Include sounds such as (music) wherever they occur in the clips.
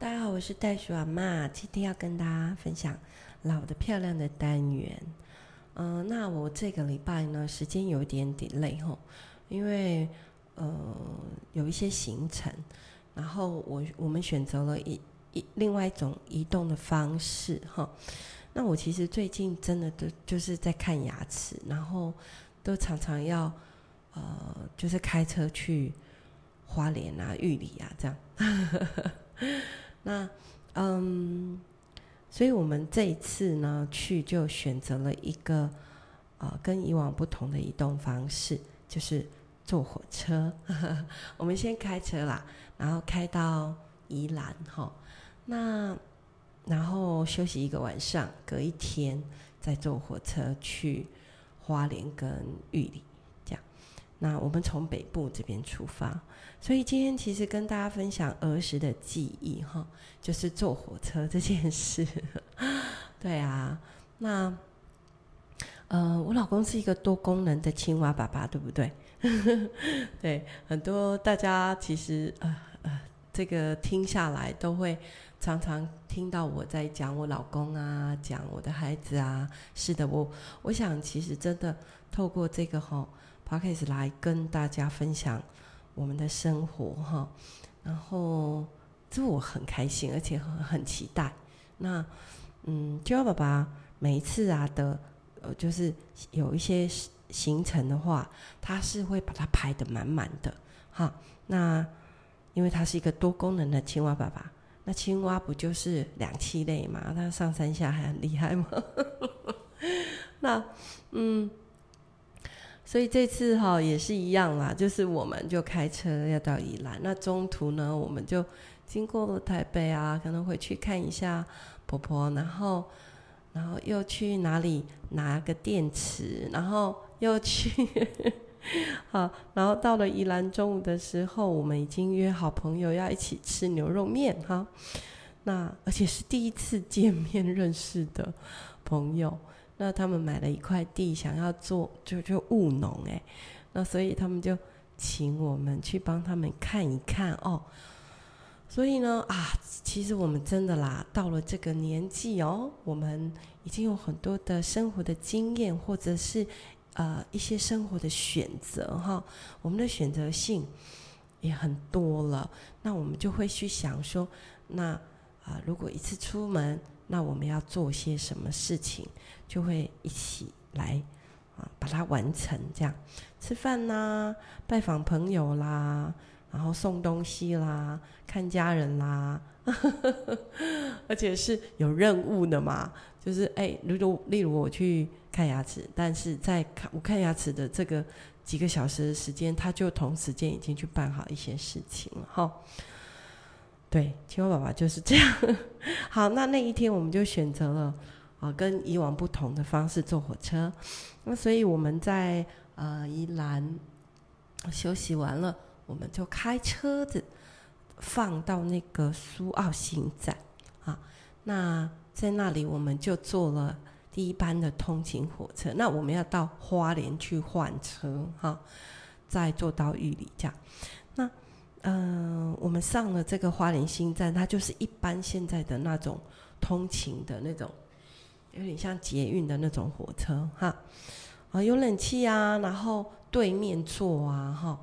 大家好，我是袋鼠阿妈，今天要跟大家分享老的漂亮的单元。嗯、那我这个礼拜呢，时间有点 delay 吼，因为呃有一些行程，然后我我们选择了一一另外一种移动的方式哈。那我其实最近真的都就是在看牙齿，然后都常常要呃就是开车去。花莲啊，玉里啊，这样。那嗯，所以我们这一次呢，去就选择了一个呃跟以往不同的移动方式，就是坐火车。(laughs) 我们先开车啦，然后开到宜兰哈。那然后休息一个晚上，隔一天再坐火车去花莲跟玉里。那我们从北部这边出发，所以今天其实跟大家分享儿时的记忆哈，就是坐火车这件事。(laughs) 对啊，那呃，我老公是一个多功能的青蛙爸爸，对不对？(laughs) 对，很多大家其实呃呃，这个听下来都会常常听到我在讲我老公啊，讲我的孩子啊。是的，我我想其实真的透过这个哈。Podcast 来跟大家分享我们的生活哈，然后这我很开心，而且很很期待。那嗯，就要爸爸每一次啊的呃，就是有一些行程的话，他是会把它排得满满的哈。那因为他是一个多功能的青蛙爸爸，那青蛙不就是两栖类嘛？那上山下还很厉害吗？(laughs) 那嗯。所以这次哈也是一样啦，就是我们就开车要到宜兰，那中途呢，我们就经过了台北啊，可能回去看一下婆婆，然后，然后又去哪里拿个电池，然后又去，(laughs) 好，然后到了宜兰中午的时候，我们已经约好朋友要一起吃牛肉面哈，那而且是第一次见面认识的朋友。那他们买了一块地，想要做就就务农哎，那所以他们就请我们去帮他们看一看哦。所以呢啊，其实我们真的啦，到了这个年纪哦，我们已经有很多的生活的经验，或者是呃一些生活的选择哈，我们的选择性也很多了。那我们就会去想说，那啊，如果一次出门。那我们要做些什么事情，就会一起来啊，把它完成。这样吃饭啦，拜访朋友啦，然后送东西啦，看家人啦，(laughs) 而且是有任务的嘛。就是哎，例如例如我去看牙齿，但是在看我看牙齿的这个几个小时的时间，他就同时间已经去办好一些事情了哈。对，青蛙爸爸就是这样。(laughs) 好，那那一天我们就选择了啊，跟以往不同的方式坐火车。那所以我们在呃宜兰休息完了，我们就开车子放到那个苏澳新站啊。那在那里我们就坐了第一班的通勤火车。那我们要到花莲去换车哈，再坐到玉里这样。嗯、我们上了这个花莲新站，它就是一般现在的那种通勤的那种，有点像捷运的那种火车哈，啊有冷气啊，然后对面坐啊哈，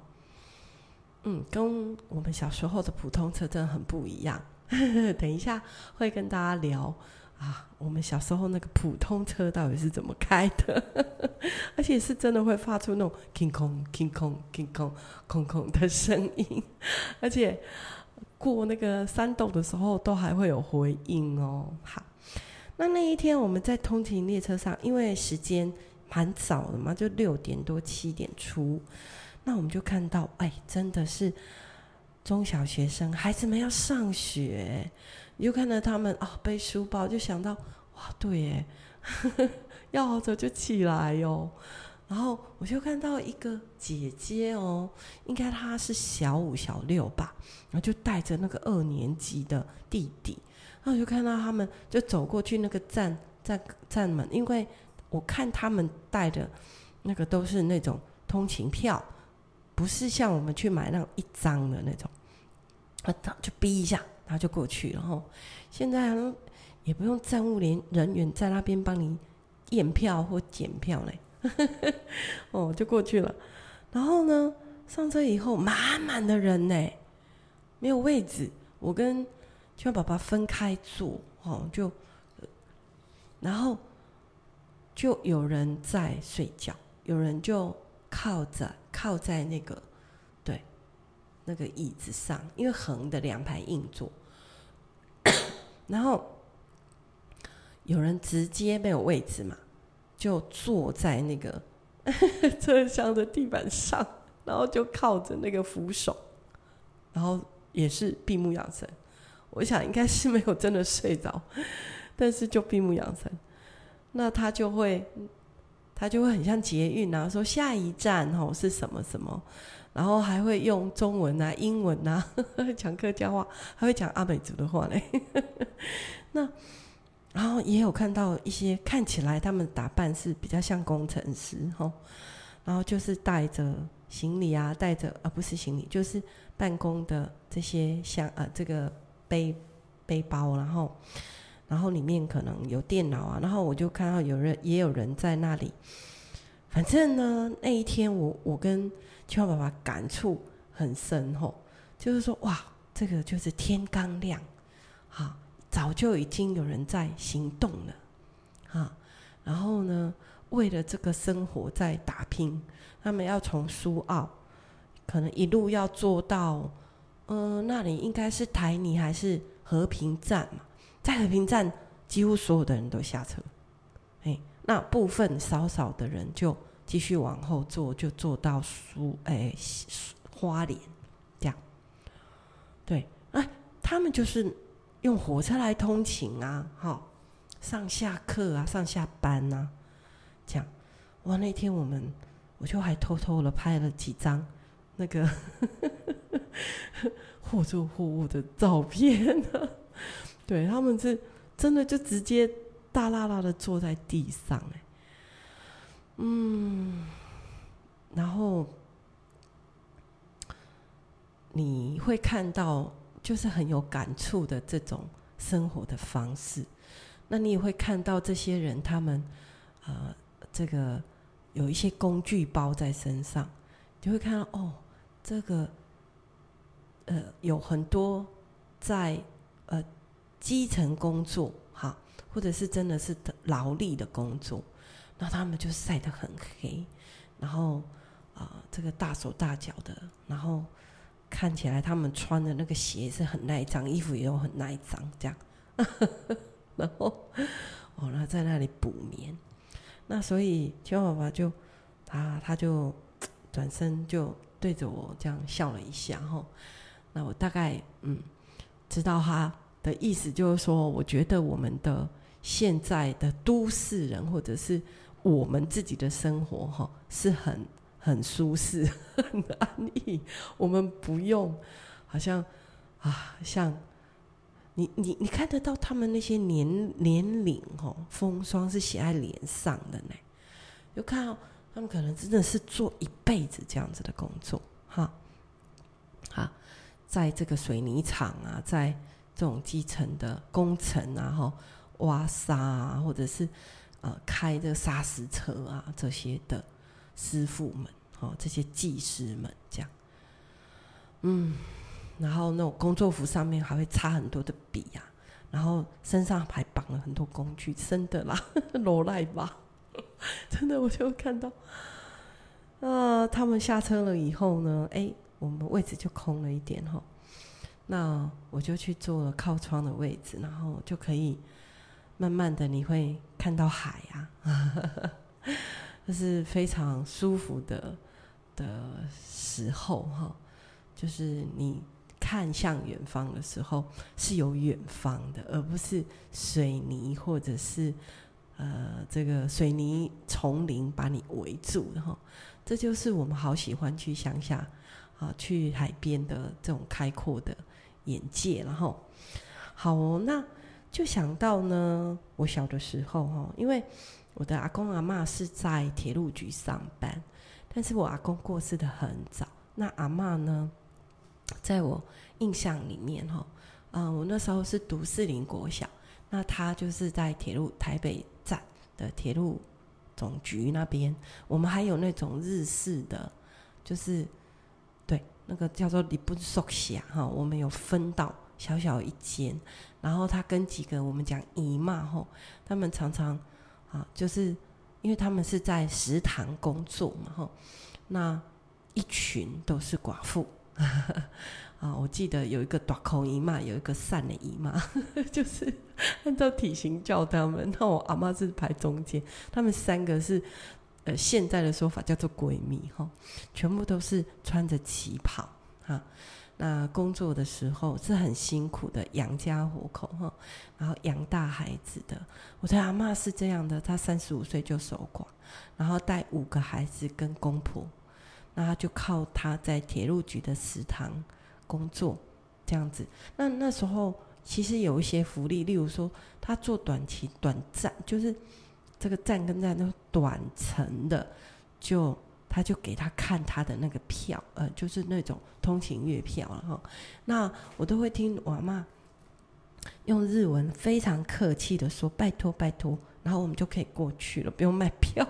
嗯，跟我们小时候的普通车真的很不一样。(laughs) 等一下会跟大家聊。啊，我们小时候那个普通车到底是怎么开的？(laughs) 而且是真的会发出那种 king kong king kong king kong 空空的声音，而且过那个山洞的时候都还会有回音哦。好，那那一天我们在通勤列车上，因为时间蛮早的嘛，就六点多七点出，那我们就看到，哎，真的是中小学生孩子们要上学。你就看到他们啊、背书包，就想到哇，对耶，呵 (laughs) 呵要好早就起来哟、哦。然后我就看到一个姐姐哦，应该她是小五小六吧，然后就带着那个二年级的弟弟，然后我就看到他们就走过去那个站站站门，因为我看他们带的那个都是那种通勤票，不是像我们去买那种一张的那种，啊，就逼一下。然后就过去了哈。现在也不用站务连人员在那边帮你验票或检票嘞，(laughs) 哦，就过去了。然后呢，上车以后满满的人呢，没有位置，我跟青蛙爸爸分开坐，哦，就，然后就有人在睡觉，有人就靠着靠在那个。那个椅子上，因为横的两排硬座，然后有人直接没有位置嘛，就坐在那个 (laughs) 车厢的地板上，然后就靠着那个扶手，然后也是闭目养神。我想应该是没有真的睡着，但是就闭目养神。那他就会，他就会很像捷运啊，说下一站哦是什么什么。然后还会用中文啊、英文啊 (laughs) 讲客家话，还会讲阿美族的话嘞。(laughs) 那然后也有看到一些看起来他们打扮是比较像工程师哈，然后就是带着行李啊，带着啊不是行李，就是办公的这些像呃这个背背包，然后然后里面可能有电脑啊，然后我就看到有人也有人在那里。反正呢，那一天我我跟邱爸爸感触很深吼，就是说哇，这个就是天刚亮，哈，早就已经有人在行动了，哈，然后呢，为了这个生活在打拼，他们要从苏澳，可能一路要坐到，嗯、呃，那里应该是台泥还是和平站嘛，在和平站几乎所有的人都下车，哎，那部分少少的人就。继续往后坐，就坐到苏哎花莲这样。对，哎，他们就是用火车来通勤啊，哈，上下课啊，上下班啊，这样。哇，那天我们我就还偷偷的拍了几张那个货车货物的照片呢。对，他们是真的就直接大剌剌的坐在地上，哎。嗯，然后你会看到，就是很有感触的这种生活的方式。那你也会看到这些人，他们呃，这个有一些工具包在身上，你会看到哦，这个呃，有很多在呃基层工作哈，或者是真的是劳力的工作。那他们就晒得很黑，然后啊、这个大手大脚的，然后看起来他们穿的那个鞋是很耐脏，衣服也有很耐脏，这样。(laughs) 然后哦，那在那里补眠，那所以青蛙爸爸就他他就转身就对着我这样笑了一下，吼。那我大概嗯知道他的意思，就是说，我觉得我们的现在的都市人或者是。我们自己的生活哈是很很舒适、(laughs) 很安逸，我们不用好像啊，像你你你看得到他们那些年年龄哈风霜是写在脸上的呢，就看到他们可能真的是做一辈子这样子的工作哈，好，在这个水泥厂啊，在这种基层的工程啊，哈，挖沙啊，或者是。呃，开这砂石车啊，这些的师傅们，哦，这些技师们，这样，嗯，然后那种工作服上面还会插很多的笔呀、啊，然后身上还绑了很多工具，真的啦，罗赖吧，(laughs) 真的，我就看到，啊、呃，他们下车了以后呢，哎，我们位置就空了一点哈，那我就去坐了靠窗的位置，然后就可以。慢慢的，你会看到海啊，(laughs) 这是非常舒服的的时候哈。就是你看向远方的时候，是有远方的，而不是水泥或者是呃这个水泥丛林把你围住的哈。这就是我们好喜欢去乡下啊，去海边的这种开阔的眼界，然后好，那。就想到呢，我小的时候哈，因为我的阿公阿嬷是在铁路局上班，但是我阿公过世的很早，那阿嬷呢，在我印象里面哈，嗯，我那时候是读四林国小，那他就是在铁路台北站的铁路总局那边。我们还有那种日式的，就是对那个叫做里本宿舍哈，我们有分到小小一间，然后他跟几个我们讲姨妈吼，他们常常啊，就是因为他们是在食堂工作嘛吼，那一群都是寡妇。(laughs) 啊，我记得有一个大口姨妈，有一个散的姨妈，(laughs) 就是按照体型叫他们。那我阿妈是排中间，他们三个是呃现在的说法叫做闺蜜哈，全部都是穿着旗袍哈。那工作的时候是很辛苦的，养家糊口哈，然后养大孩子的。我的阿妈是这样的，她三十五岁就守寡，然后带五个孩子跟公婆，那她就靠她在铁路局的食堂。工作这样子，那那时候其实有一些福利，例如说他做短期短暂，就是这个站跟站都短程的，就他就给他看他的那个票，呃，就是那种通勤月票了哈。那我都会听我妈用日文非常客气的说：“拜托拜托。”然后我们就可以过去了，不用卖票。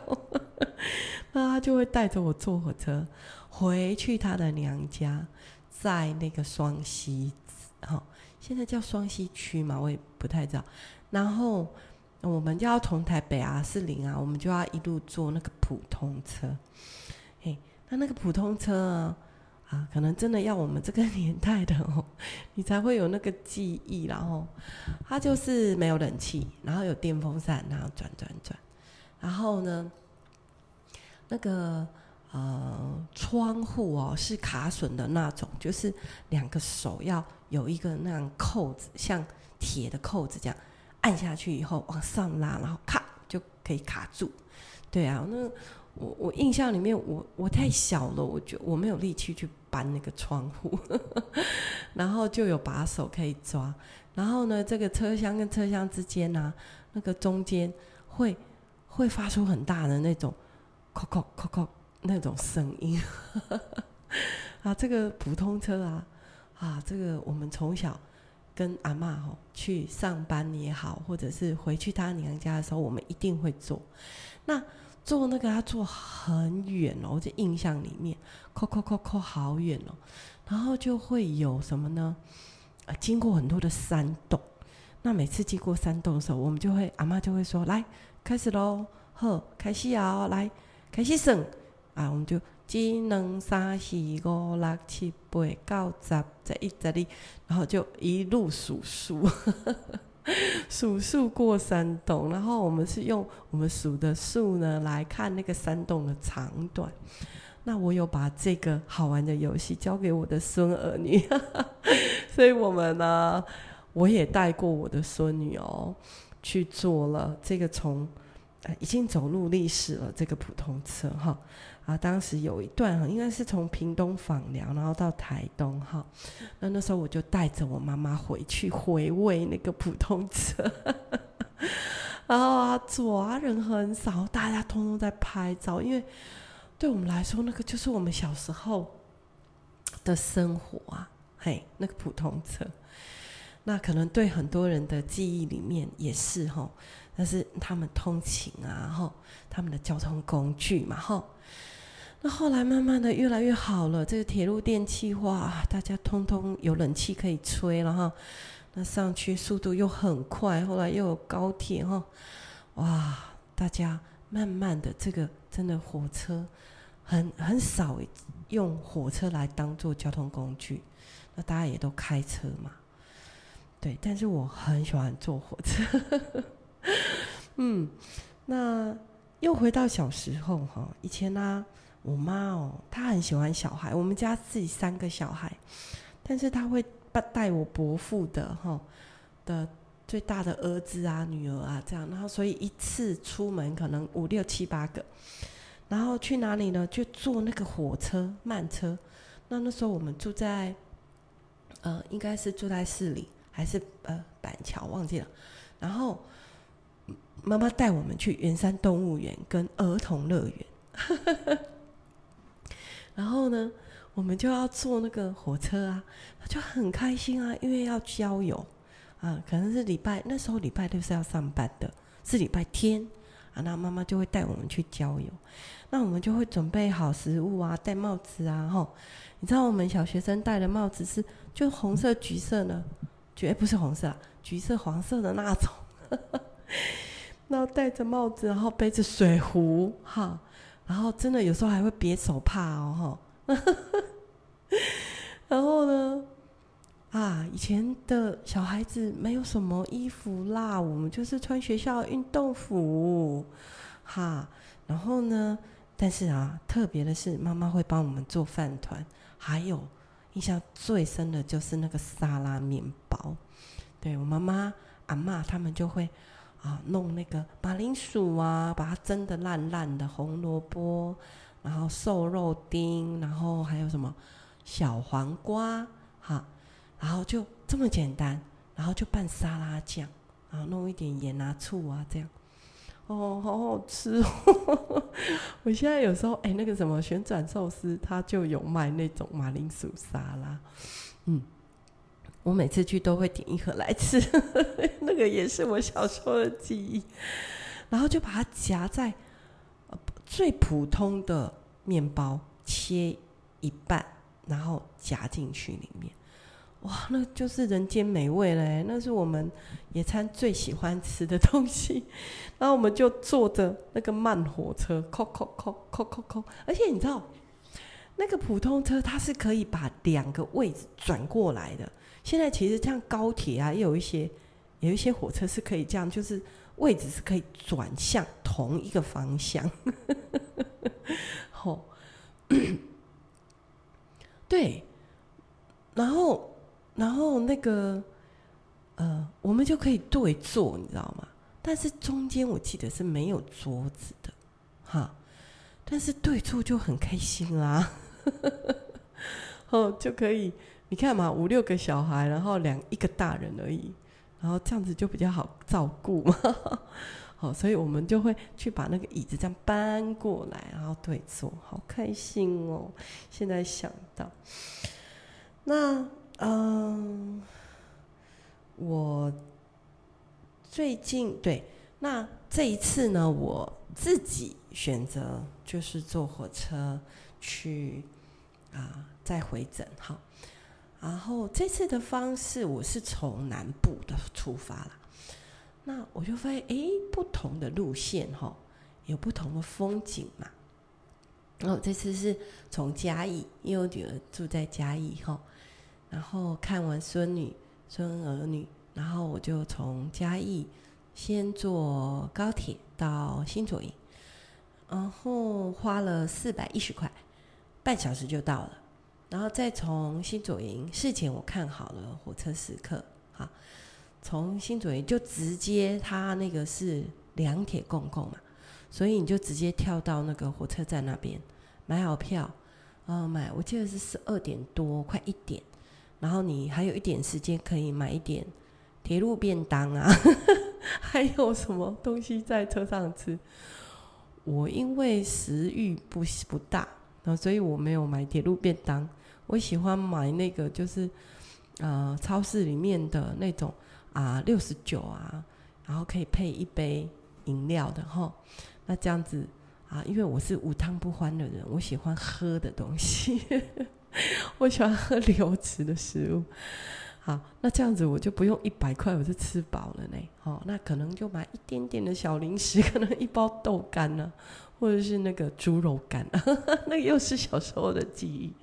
(laughs) 那他就会带着我坐火车回去他的娘家。在那个双溪，哈，现在叫双溪区嘛，我也不太知道。然后我们就要从台北啊、士林啊，我们就要一路坐那个普通车。嘿，那那个普通车啊，啊，可能真的要我们这个年代的哦，(laughs) 你才会有那个记忆。然后它就是没有冷气，然后有电风扇，然后转转转。然后呢，那个。呃，窗户哦是卡榫的那种，就是两个手要有一个那样扣子，像铁的扣子这样按下去以后往上拉，然后咔就可以卡住。对啊，那我我印象里面，我我太小了，我觉得我没有力气去搬那个窗户，(laughs) 然后就有把手可以抓。然后呢，这个车厢跟车厢之间呢、那个中间会会发出很大的那种“叩叩叩叩”。那种声音 (laughs) 啊，这个普通车啊，啊，这个我们从小跟阿嬷吼去上班也好，或者是回去她娘家的时候，我们一定会坐。那坐那个要坐很远哦，我这印象里面，扣扣扣扣好远哦，然后就会有什么呢？啊，经过很多的山洞。那每次经过山洞的时候，我们就会阿妈就会说：“来，开始喽，好，开始啊，来，开始算。”啊，我们就一、二、三、四、五、六、七、八、九、十、十一、十二，然后就一路数数，(laughs) 数数过山洞。然后我们是用我们数的数呢来看那个山洞的长短。那我有把这个好玩的游戏交给我的孙儿女，(laughs) 所以我们呢，我也带过我的孙女哦去做了这个从。已经走入历史了，这个普通车哈啊，当时有一段哈，应该是从屏东访寮，然后到台东哈。那那时候我就带着我妈妈回去回味那个普通车，(laughs) 然后啊，坐啊人很少，大家通通在拍照，因为对我们来说，那个就是我们小时候的生活啊，嘿，那个普通车。那可能对很多人的记忆里面也是哈，但是他们通勤啊，哈，他们的交通工具嘛，哈。那后来慢慢的越来越好了，这个铁路电气化，大家通通有冷气可以吹了哈。那上去速度又很快，后来又有高铁哈，哇，大家慢慢的这个真的火车很很少用火车来当做交通工具，那大家也都开车嘛。对，但是我很喜欢坐火车。(laughs) 嗯，那又回到小时候哈，以前呢、我妈哦，她很喜欢小孩，我们家自己三个小孩，但是她会带我伯父的哈的最大的儿子啊、女儿啊这样，然后所以一次出门可能五六七八个，然后去哪里呢？就坐那个火车慢车。那那时候我们住在，呃，应该是住在市里。还是呃板桥忘记了，然后妈妈带我们去圆山动物园跟儿童乐园，然后呢，我们就要坐那个火车啊，他就很开心啊，因为要郊游。啊，可能是礼拜那时候礼拜六是要上班的，是礼拜天啊，那妈妈就会带我们去郊游，那我们就会准备好食物啊，戴帽子啊，吼，你知道我们小学生戴的帽子是就红色、橘色呢，绝不是红色，啊橘色、黄色的那种，(laughs) 然后戴着帽子，然后背着水壶，哈，然后真的有时候还会别手帕哦，哈。(laughs) 然后呢，啊，以前的小孩子没有什么衣服啦，我们就是穿学校运动服，哈。然后呢，但是啊，特别的是，妈妈会帮我们做饭团，还有印象最深的就是那个沙拉面包。对，我妈妈、阿妈他们就会啊弄那个马铃薯啊，把它蒸得烂烂的红萝卜。然后瘦肉丁，然后还有什么小黄瓜，哈，然后就这么简单，然后就拌沙拉酱，然后弄一点盐啊、醋啊，这样，哦，好好吃哦！(laughs) 我现在有时候，哎，那个什么旋转寿司，它就有卖那种马铃薯沙拉，嗯，我每次去都会点一盒来吃，(laughs) 那个也是我小时候的记忆，然后就把它夹在。最普通的面包切一半，然后夹进去里面，哇，那就是人间美味嘞！那是我们野餐最喜欢吃的东西。(laughs) 然后我们就坐着那个慢火车，扣扣扣扣扣扣，而且你知道，那个普通车它是可以把两个位置转过来的。现在其实像高铁啊，也有一些有一些火车是可以这样，就是。位置是可以转向同一个方向，(laughs) 吼，(coughs) 对，然后，然后那个，呃，我们就可以对坐，你知道吗？但是中间我记得是没有桌子的，哈，但是对坐就很开心啦，(laughs) 哦，就可以，你看嘛，五六个小孩，然后两一个大人而已。然后这样子就比较好照顾嘛，好，(laughs) 所以我们就会去把那个椅子这样搬过来，然后对坐，好开心哦！现在想到，那嗯，我最近对，那这一次呢，我自己选择就是坐火车去啊，再回诊，好。然后这次的方式，我是从南部的出发了。那我就发现，哎，不同的路线哈，有不同的风景嘛。然后这次是从嘉义，因为我女儿住在嘉义哈。然后看完孙女、孙儿女，然后我就从嘉义先坐高铁到新左营，然后花了四百一十块，半小时就到了。然后再从新左营，事前我看好了火车时刻，好，从新左营就直接，他那个是两铁共构嘛，所以你就直接跳到那个火车站那边，买好票，啊买，我记得是十二点多，快一点，然后你还有一点时间可以买一点铁路便当啊，(laughs) 还有什么东西在车上吃。我因为食欲不不大，然后所以我没有买铁路便当。我喜欢买那个，就是，呃，超市里面的那种啊，六十九啊，然后可以配一杯饮料的哈。那这样子啊，因为我是无汤不欢的人，我喜欢喝的东西，(laughs) 我喜欢喝流质的食物。好，那这样子我就不用一百块，我就吃饱了呢。哦，那可能就买一点点的小零食，可能一包豆干呢，或者是那个猪肉干，(laughs) 那又是小时候的记忆。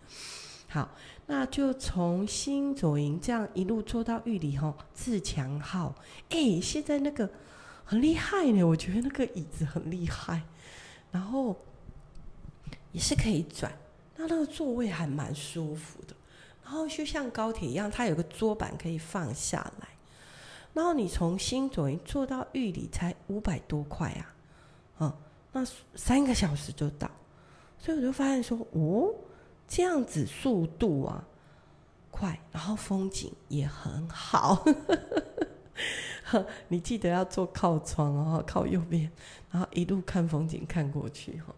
好，那就从新左营这样一路坐到玉里吼，自强号。哎、现在那个很厉害呢，我觉得那个椅子很厉害，然后也是可以转，那那个座位还蛮舒服的。然后就像高铁一样，它有个桌板可以放下来。然后你从新左营坐到玉里才五百多块啊，嗯，那三个小时就到，所以我就发现说，哦。这样子速度啊快，然后风景也很好。(laughs) 你记得要坐靠窗哦，靠右边，然后一路看风景看过去哈。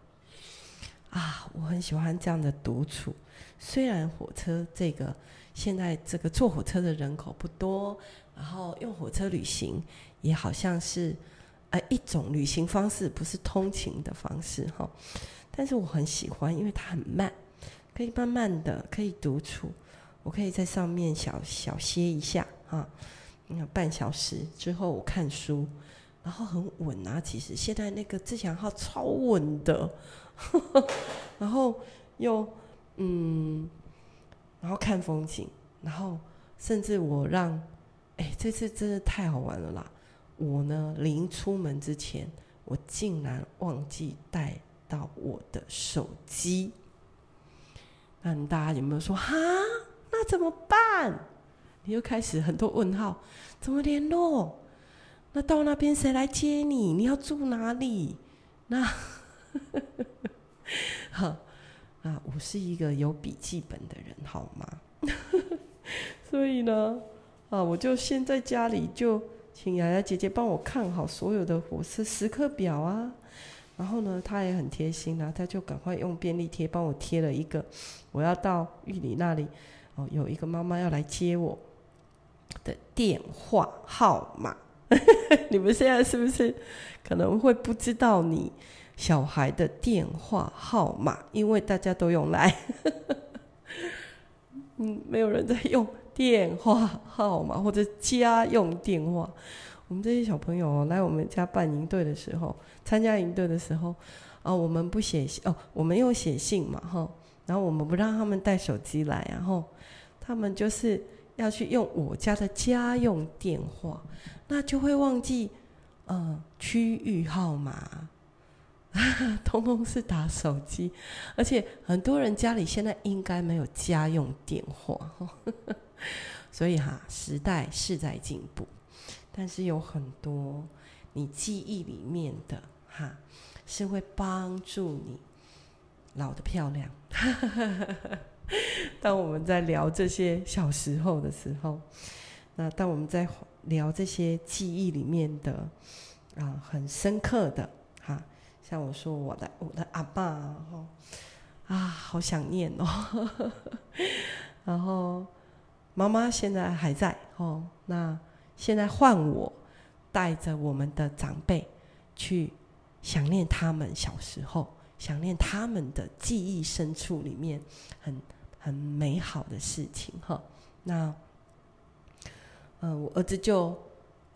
啊，我很喜欢这样的独处。虽然火车这个现在这个坐火车的人口不多，然后用火车旅行也好像是呃一种旅行方式，不是通勤的方式哈。但是我很喜欢，因为它很慢，可以慢慢的可以独处，我可以在上面小小歇一下啊，半小时之后我看书，然后很稳啊。其实现在那个自强号超稳的。(laughs) 然后又嗯，然后看风景，然后甚至我让，哎，这次真的太好玩了啦！我呢，临出门之前，我竟然忘记带到我的手机。那大家有没有说哈？那怎么办？你又开始很多问号，怎么联络？那到那边谁来接你？你要住哪里？那？(laughs) 哈啊！我是一个有笔记本的人，好吗？(laughs) 所以呢，啊，我就先在家里就请雅雅姐姐帮我看好所有的火车时刻表啊。然后呢，她也很贴心啊，她就赶快用便利贴帮我贴了一个，我要到玉里那里哦，有一个妈妈要来接我的电话号码。(laughs) 你们现在是不是可能会不知道你？小孩的电话号码，因为大家都用来，(laughs) 嗯，没有人在用电话号码或者家用电话。我们这些小朋友来我们家办营队的时候，参加营队的时候，啊，我们不写信哦，我们用写信嘛，哈，然后我们不让他们带手机来，然后他们就是要去用我家的家用电话，那就会忘记，呃，区域号码。(laughs) 通通是打手机，而且很多人家里现在应该没有家用电话，(laughs) 所以哈，时代是在进步，但是有很多你记忆里面的哈，是会帮助你老的漂亮。(laughs) 当我们在聊这些小时候的时候，那当我们在聊这些记忆里面的啊，很深刻的。像我说我的我的阿爸哦，啊，好想念哦。(laughs) 然后妈妈现在还在哦，那现在换我带着我们的长辈去想念他们小时候，想念他们的记忆深处里面很很美好的事情哈。那嗯、我儿子就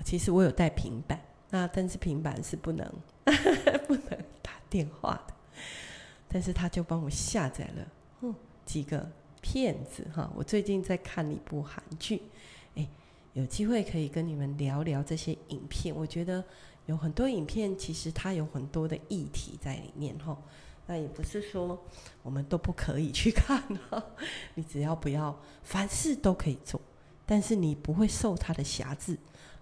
其实我有带平板，那但是平板是不能。(laughs) 不能打电话的，但是他就帮我下载了，嗯，几个片子哈。我最近在看一部韩剧，哎，有机会可以跟你们聊聊这些影片。我觉得有很多影片，其实它有很多的议题在里面哈。那也不是说我们都不可以去看哈，(laughs) 你只要不要凡事都可以做，但是你不会受它的辖制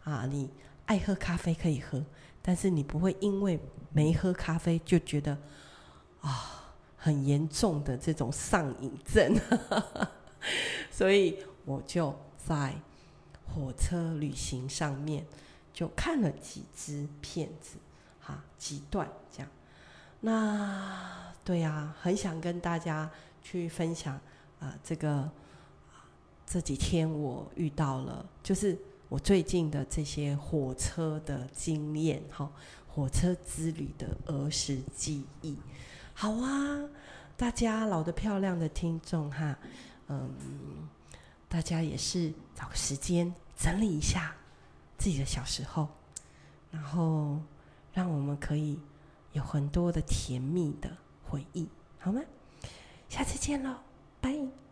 啊。你爱喝咖啡可以喝。但是你不会因为没喝咖啡就觉得啊很严重的这种上瘾症，(laughs) 所以我就在火车旅行上面就看了几支片子，哈，几段这样。那对呀，很想跟大家去分享啊，这个这几天我遇到了，就是。我最近的这些火车的经验，哈，火车之旅的儿时记忆，好啊！大家老得漂亮的听众哈，嗯，大家也是找个时间整理一下自己的小时候，然后让我们可以有很多的甜蜜的回忆，好吗？下次见喽，拜。